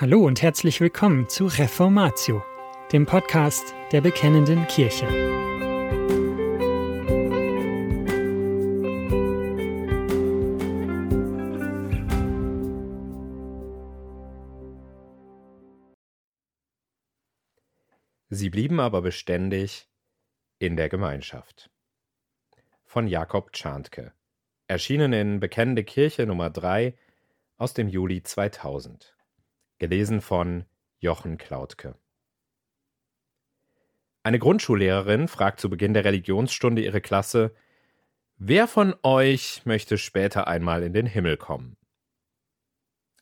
Hallo und herzlich willkommen zu Reformatio, dem Podcast der Bekennenden Kirche. Sie blieben aber beständig in der Gemeinschaft. Von Jakob Czarntke. Erschienen in Bekennende Kirche Nummer 3 aus dem Juli 2000. Gelesen von Jochen Klautke. Eine Grundschullehrerin fragt zu Beginn der Religionsstunde ihre Klasse, Wer von euch möchte später einmal in den Himmel kommen?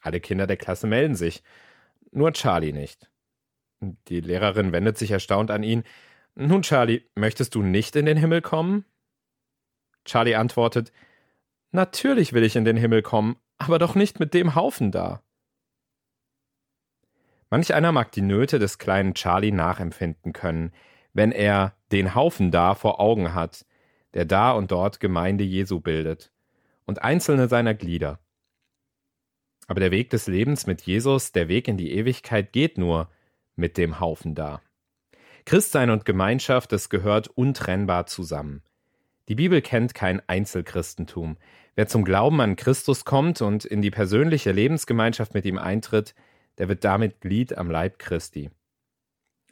Alle Kinder der Klasse melden sich, nur Charlie nicht. Die Lehrerin wendet sich erstaunt an ihn. Nun, Charlie, möchtest du nicht in den Himmel kommen? Charlie antwortet, Natürlich will ich in den Himmel kommen, aber doch nicht mit dem Haufen da. Manch einer mag die Nöte des kleinen Charlie nachempfinden können, wenn er den Haufen da vor Augen hat, der da und dort Gemeinde Jesu bildet, und einzelne seiner Glieder. Aber der Weg des Lebens mit Jesus, der Weg in die Ewigkeit, geht nur mit dem Haufen da. Christsein und Gemeinschaft, es gehört untrennbar zusammen. Die Bibel kennt kein Einzelchristentum. Wer zum Glauben an Christus kommt und in die persönliche Lebensgemeinschaft mit ihm eintritt, der wird damit Glied am Leib Christi.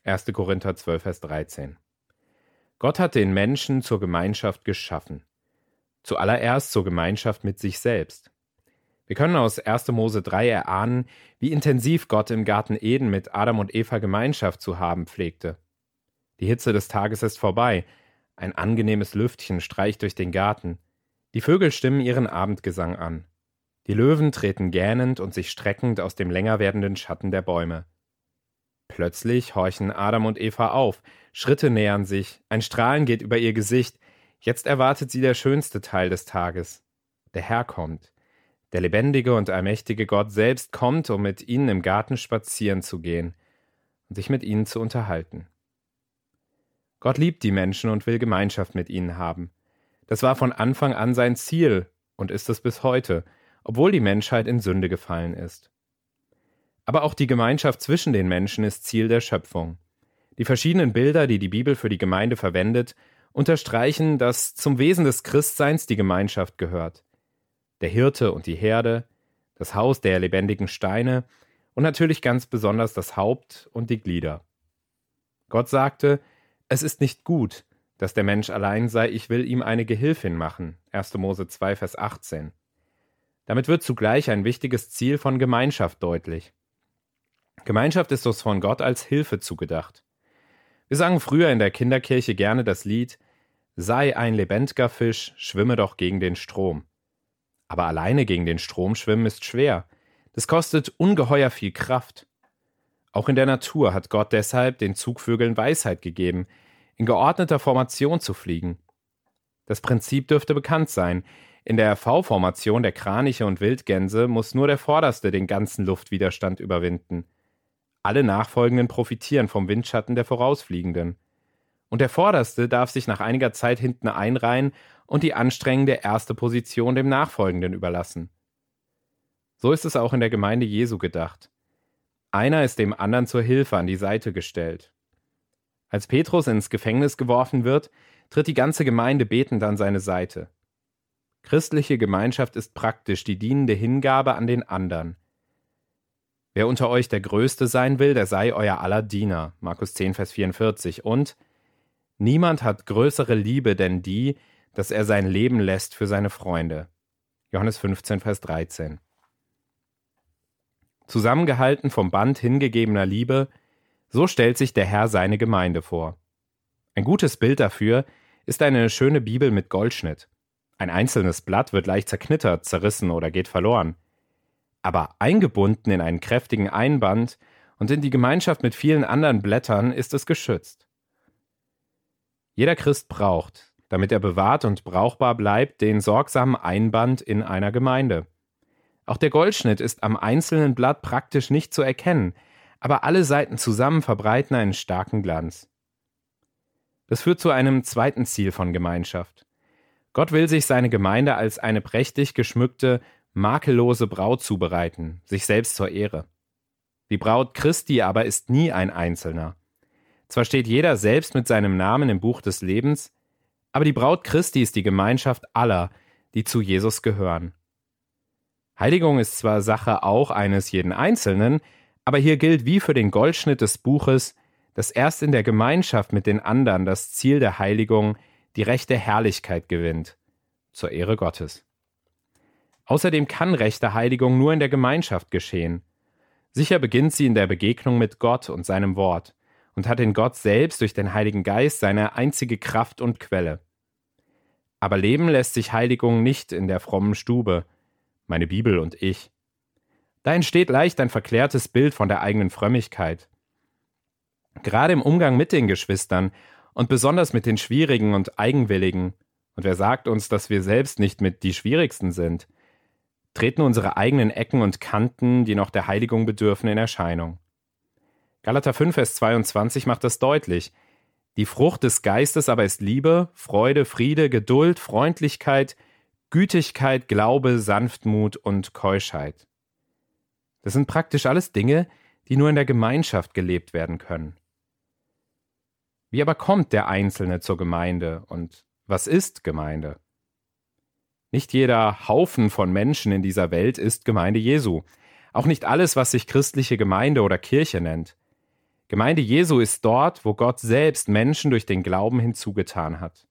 1. Korinther 12, Vers 13. Gott hat den Menschen zur Gemeinschaft geschaffen. Zuallererst zur Gemeinschaft mit sich selbst. Wir können aus 1. Mose 3 erahnen, wie intensiv Gott im Garten Eden mit Adam und Eva Gemeinschaft zu haben pflegte. Die Hitze des Tages ist vorbei, ein angenehmes Lüftchen streicht durch den Garten, die Vögel stimmen ihren Abendgesang an. Die Löwen treten gähnend und sich streckend aus dem länger werdenden Schatten der Bäume. Plötzlich horchen Adam und Eva auf, Schritte nähern sich, ein Strahlen geht über ihr Gesicht, jetzt erwartet sie der schönste Teil des Tages. Der Herr kommt. Der lebendige und allmächtige Gott selbst kommt, um mit ihnen im Garten spazieren zu gehen und sich mit ihnen zu unterhalten. Gott liebt die Menschen und will Gemeinschaft mit ihnen haben. Das war von Anfang an sein Ziel und ist es bis heute, obwohl die Menschheit in Sünde gefallen ist. Aber auch die Gemeinschaft zwischen den Menschen ist Ziel der Schöpfung. Die verschiedenen Bilder, die die Bibel für die Gemeinde verwendet, unterstreichen, dass zum Wesen des Christseins die Gemeinschaft gehört. Der Hirte und die Herde, das Haus der lebendigen Steine und natürlich ganz besonders das Haupt und die Glieder. Gott sagte, es ist nicht gut, dass der Mensch allein sei, ich will ihm eine Gehilfin machen. 1. Mose 2, Vers 18. Damit wird zugleich ein wichtiges Ziel von Gemeinschaft deutlich. Gemeinschaft ist uns von Gott als Hilfe zugedacht. Wir sangen früher in der Kinderkirche gerne das Lied Sei ein lebendiger Fisch, schwimme doch gegen den Strom. Aber alleine gegen den Strom schwimmen ist schwer. Das kostet ungeheuer viel Kraft. Auch in der Natur hat Gott deshalb den Zugvögeln Weisheit gegeben, in geordneter Formation zu fliegen. Das Prinzip dürfte bekannt sein. In der V-Formation der Kraniche und Wildgänse muss nur der Vorderste den ganzen Luftwiderstand überwinden. Alle Nachfolgenden profitieren vom Windschatten der Vorausfliegenden. Und der Vorderste darf sich nach einiger Zeit hinten einreihen und die anstrengende erste Position dem Nachfolgenden überlassen. So ist es auch in der Gemeinde Jesu gedacht. Einer ist dem anderen zur Hilfe an die Seite gestellt. Als Petrus ins Gefängnis geworfen wird, tritt die ganze Gemeinde betend an seine Seite. Christliche Gemeinschaft ist praktisch die dienende Hingabe an den anderen. Wer unter euch der Größte sein will, der sei euer aller Diener. Markus 10, Vers 44. Und niemand hat größere Liebe denn die, dass er sein Leben lässt für seine Freunde. Johannes 15, Vers 13. Zusammengehalten vom Band hingegebener Liebe, so stellt sich der Herr seine Gemeinde vor. Ein gutes Bild dafür ist eine schöne Bibel mit Goldschnitt. Ein einzelnes Blatt wird leicht zerknittert, zerrissen oder geht verloren. Aber eingebunden in einen kräftigen Einband und in die Gemeinschaft mit vielen anderen Blättern ist es geschützt. Jeder Christ braucht, damit er bewahrt und brauchbar bleibt, den sorgsamen Einband in einer Gemeinde. Auch der Goldschnitt ist am einzelnen Blatt praktisch nicht zu erkennen, aber alle Seiten zusammen verbreiten einen starken Glanz. Das führt zu einem zweiten Ziel von Gemeinschaft. Gott will sich seine Gemeinde als eine prächtig geschmückte, makellose Braut zubereiten, sich selbst zur Ehre. Die Braut Christi aber ist nie ein Einzelner. Zwar steht jeder selbst mit seinem Namen im Buch des Lebens, aber die Braut Christi ist die Gemeinschaft aller, die zu Jesus gehören. Heiligung ist zwar Sache auch eines jeden Einzelnen, aber hier gilt wie für den Goldschnitt des Buches, dass erst in der Gemeinschaft mit den anderen das Ziel der Heiligung die rechte Herrlichkeit gewinnt, zur Ehre Gottes. Außerdem kann rechte Heiligung nur in der Gemeinschaft geschehen. Sicher beginnt sie in der Begegnung mit Gott und seinem Wort und hat in Gott selbst durch den Heiligen Geist seine einzige Kraft und Quelle. Aber leben lässt sich Heiligung nicht in der frommen Stube, meine Bibel und ich. Da entsteht leicht ein verklärtes Bild von der eigenen Frömmigkeit. Gerade im Umgang mit den Geschwistern und besonders mit den Schwierigen und Eigenwilligen, und wer sagt uns, dass wir selbst nicht mit die Schwierigsten sind, treten unsere eigenen Ecken und Kanten, die noch der Heiligung bedürfen, in Erscheinung. Galater 5, Vers 22 macht das deutlich. Die Frucht des Geistes aber ist Liebe, Freude, Friede, Geduld, Freundlichkeit, Gütigkeit, Glaube, Sanftmut und Keuschheit. Das sind praktisch alles Dinge, die nur in der Gemeinschaft gelebt werden können. Wie aber kommt der Einzelne zur Gemeinde und was ist Gemeinde? Nicht jeder Haufen von Menschen in dieser Welt ist Gemeinde Jesu. Auch nicht alles, was sich christliche Gemeinde oder Kirche nennt. Gemeinde Jesu ist dort, wo Gott selbst Menschen durch den Glauben hinzugetan hat.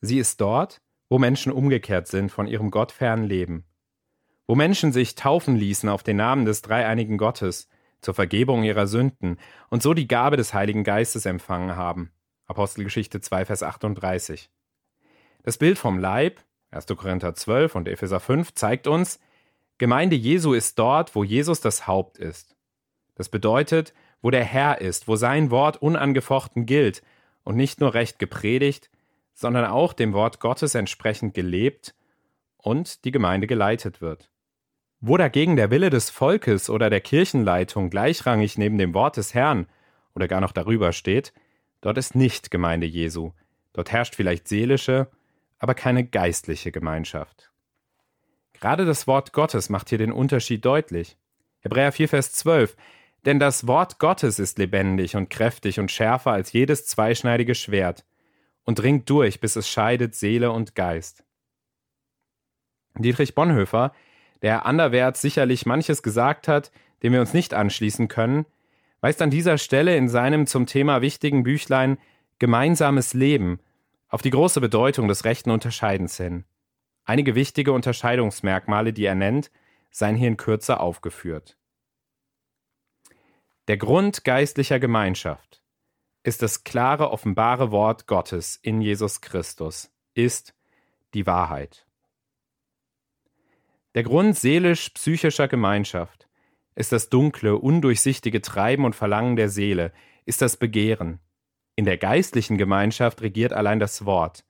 Sie ist dort, wo Menschen umgekehrt sind von ihrem gottfernen Leben. Wo Menschen sich taufen ließen auf den Namen des dreieinigen Gottes zur Vergebung ihrer Sünden und so die Gabe des Heiligen Geistes empfangen haben. Apostelgeschichte 2, Vers 38. Das Bild vom Leib, 1. Korinther 12 und Epheser 5, zeigt uns, Gemeinde Jesu ist dort, wo Jesus das Haupt ist. Das bedeutet, wo der Herr ist, wo sein Wort unangefochten gilt und nicht nur recht gepredigt, sondern auch dem Wort Gottes entsprechend gelebt und die Gemeinde geleitet wird. Wo dagegen der Wille des Volkes oder der Kirchenleitung gleichrangig neben dem Wort des Herrn oder gar noch darüber steht, dort ist nicht Gemeinde Jesu. Dort herrscht vielleicht seelische, aber keine geistliche Gemeinschaft. Gerade das Wort Gottes macht hier den Unterschied deutlich. Hebräer 4, Vers 12 denn das Wort Gottes ist lebendig und kräftig und schärfer als jedes zweischneidige Schwert und dringt durch, bis es scheidet Seele und Geist. Dietrich Bonhoeffer, der anderwärts sicherlich manches gesagt hat, dem wir uns nicht anschließen können, weist an dieser Stelle in seinem zum Thema wichtigen Büchlein Gemeinsames Leben auf die große Bedeutung des rechten Unterscheidens hin. Einige wichtige Unterscheidungsmerkmale, die er nennt, seien hier in Kürze aufgeführt. Der Grund geistlicher Gemeinschaft ist das klare, offenbare Wort Gottes in Jesus Christus, ist die Wahrheit. Der Grund seelisch-psychischer Gemeinschaft ist das dunkle, undurchsichtige Treiben und Verlangen der Seele, ist das Begehren. In der geistlichen Gemeinschaft regiert allein das Wort.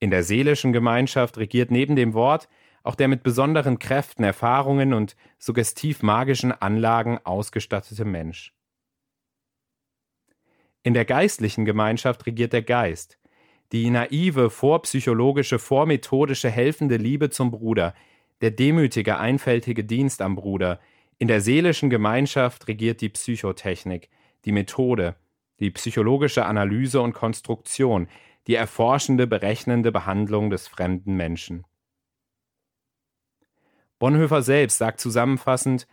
In der seelischen Gemeinschaft regiert neben dem Wort auch der mit besonderen Kräften, Erfahrungen und suggestiv magischen Anlagen ausgestattete Mensch. In der geistlichen Gemeinschaft regiert der Geist, die naive, vorpsychologische, vormethodische, helfende Liebe zum Bruder, der demütige, einfältige Dienst am Bruder. In der seelischen Gemeinschaft regiert die Psychotechnik, die Methode, die psychologische Analyse und Konstruktion, die erforschende, berechnende Behandlung des fremden Menschen. Bonhoeffer selbst sagt zusammenfassend,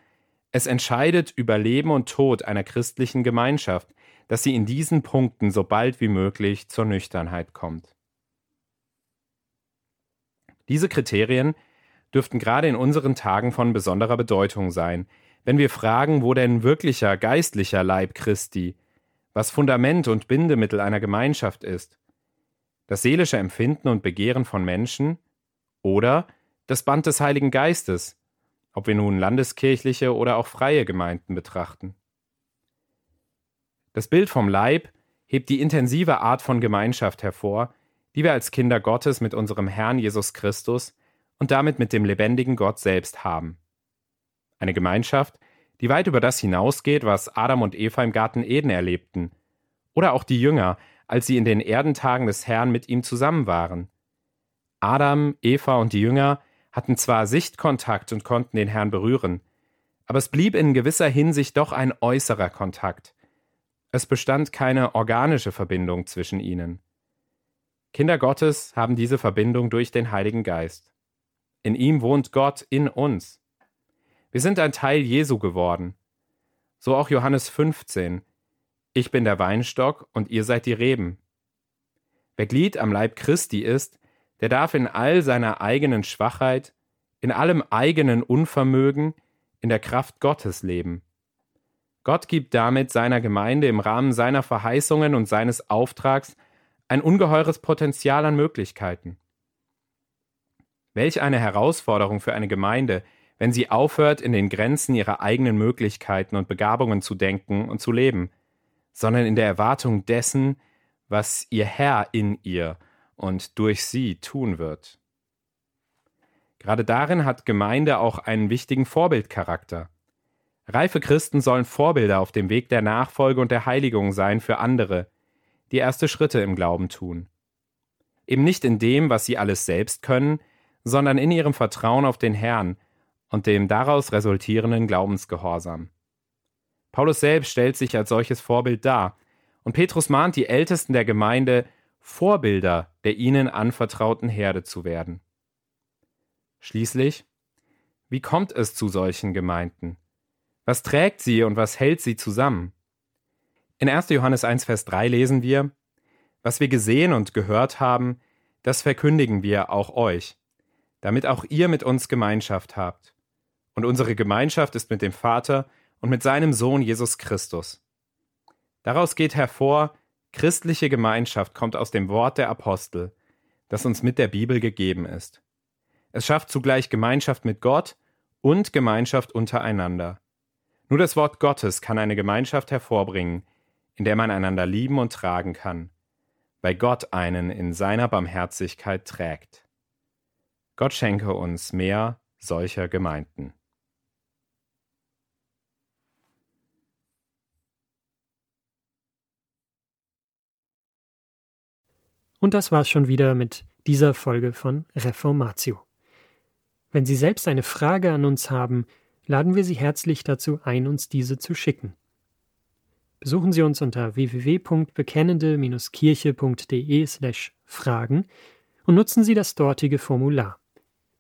es entscheidet über Leben und Tod einer christlichen Gemeinschaft, dass sie in diesen Punkten so bald wie möglich zur Nüchternheit kommt. Diese Kriterien dürften gerade in unseren Tagen von besonderer Bedeutung sein, wenn wir fragen, wo denn wirklicher geistlicher Leib Christi, was Fundament und Bindemittel einer Gemeinschaft ist, das seelische Empfinden und Begehren von Menschen oder das Band des Heiligen Geistes, ob wir nun landeskirchliche oder auch freie Gemeinden betrachten. Das Bild vom Leib hebt die intensive Art von Gemeinschaft hervor, die wir als Kinder Gottes mit unserem Herrn Jesus Christus und damit mit dem lebendigen Gott selbst haben. Eine Gemeinschaft, die weit über das hinausgeht, was Adam und Eva im Garten Eden erlebten, oder auch die Jünger, als sie in den Erdentagen des Herrn mit ihm zusammen waren. Adam, Eva und die Jünger hatten zwar Sichtkontakt und konnten den Herrn berühren, Aber es blieb in gewisser Hinsicht doch ein äußerer Kontakt. Es bestand keine organische Verbindung zwischen ihnen. Kinder Gottes haben diese Verbindung durch den Heiligen Geist. In ihm wohnt Gott in uns. Wir sind ein Teil Jesu geworden. So auch Johannes 15. Ich bin der Weinstock und ihr seid die Reben. Wer Glied am Leib Christi ist, der darf in all seiner eigenen Schwachheit, in allem eigenen Unvermögen, in der Kraft Gottes leben. Gott gibt damit seiner Gemeinde im Rahmen seiner Verheißungen und seines Auftrags ein ungeheures Potenzial an Möglichkeiten. Welch eine Herausforderung für eine Gemeinde, wenn sie aufhört, in den Grenzen ihrer eigenen Möglichkeiten und Begabungen zu denken und zu leben, sondern in der Erwartung dessen, was ihr Herr in ihr und durch sie tun wird. Gerade darin hat Gemeinde auch einen wichtigen Vorbildcharakter. Reife Christen sollen Vorbilder auf dem Weg der Nachfolge und der Heiligung sein für andere, die erste Schritte im Glauben tun. Eben nicht in dem, was sie alles selbst können, sondern in ihrem Vertrauen auf den Herrn und dem daraus resultierenden Glaubensgehorsam. Paulus selbst stellt sich als solches Vorbild dar, und Petrus mahnt die Ältesten der Gemeinde, Vorbilder der ihnen anvertrauten Herde zu werden. Schließlich, wie kommt es zu solchen Gemeinden? Was trägt sie und was hält sie zusammen? In 1. Johannes 1, Vers 3 lesen wir, Was wir gesehen und gehört haben, das verkündigen wir auch euch, damit auch ihr mit uns Gemeinschaft habt. Und unsere Gemeinschaft ist mit dem Vater und mit seinem Sohn Jesus Christus. Daraus geht hervor, christliche Gemeinschaft kommt aus dem Wort der Apostel, das uns mit der Bibel gegeben ist. Es schafft zugleich Gemeinschaft mit Gott und Gemeinschaft untereinander. Nur das Wort Gottes kann eine Gemeinschaft hervorbringen, in der man einander lieben und tragen kann, weil Gott einen in seiner Barmherzigkeit trägt. Gott schenke uns mehr solcher Gemeinden. Und das war's schon wieder mit dieser Folge von Reformatio. Wenn Sie selbst eine Frage an uns haben, laden wir Sie herzlich dazu ein, uns diese zu schicken. Besuchen Sie uns unter www.bekennende-kirche.de/fragen und nutzen Sie das dortige Formular.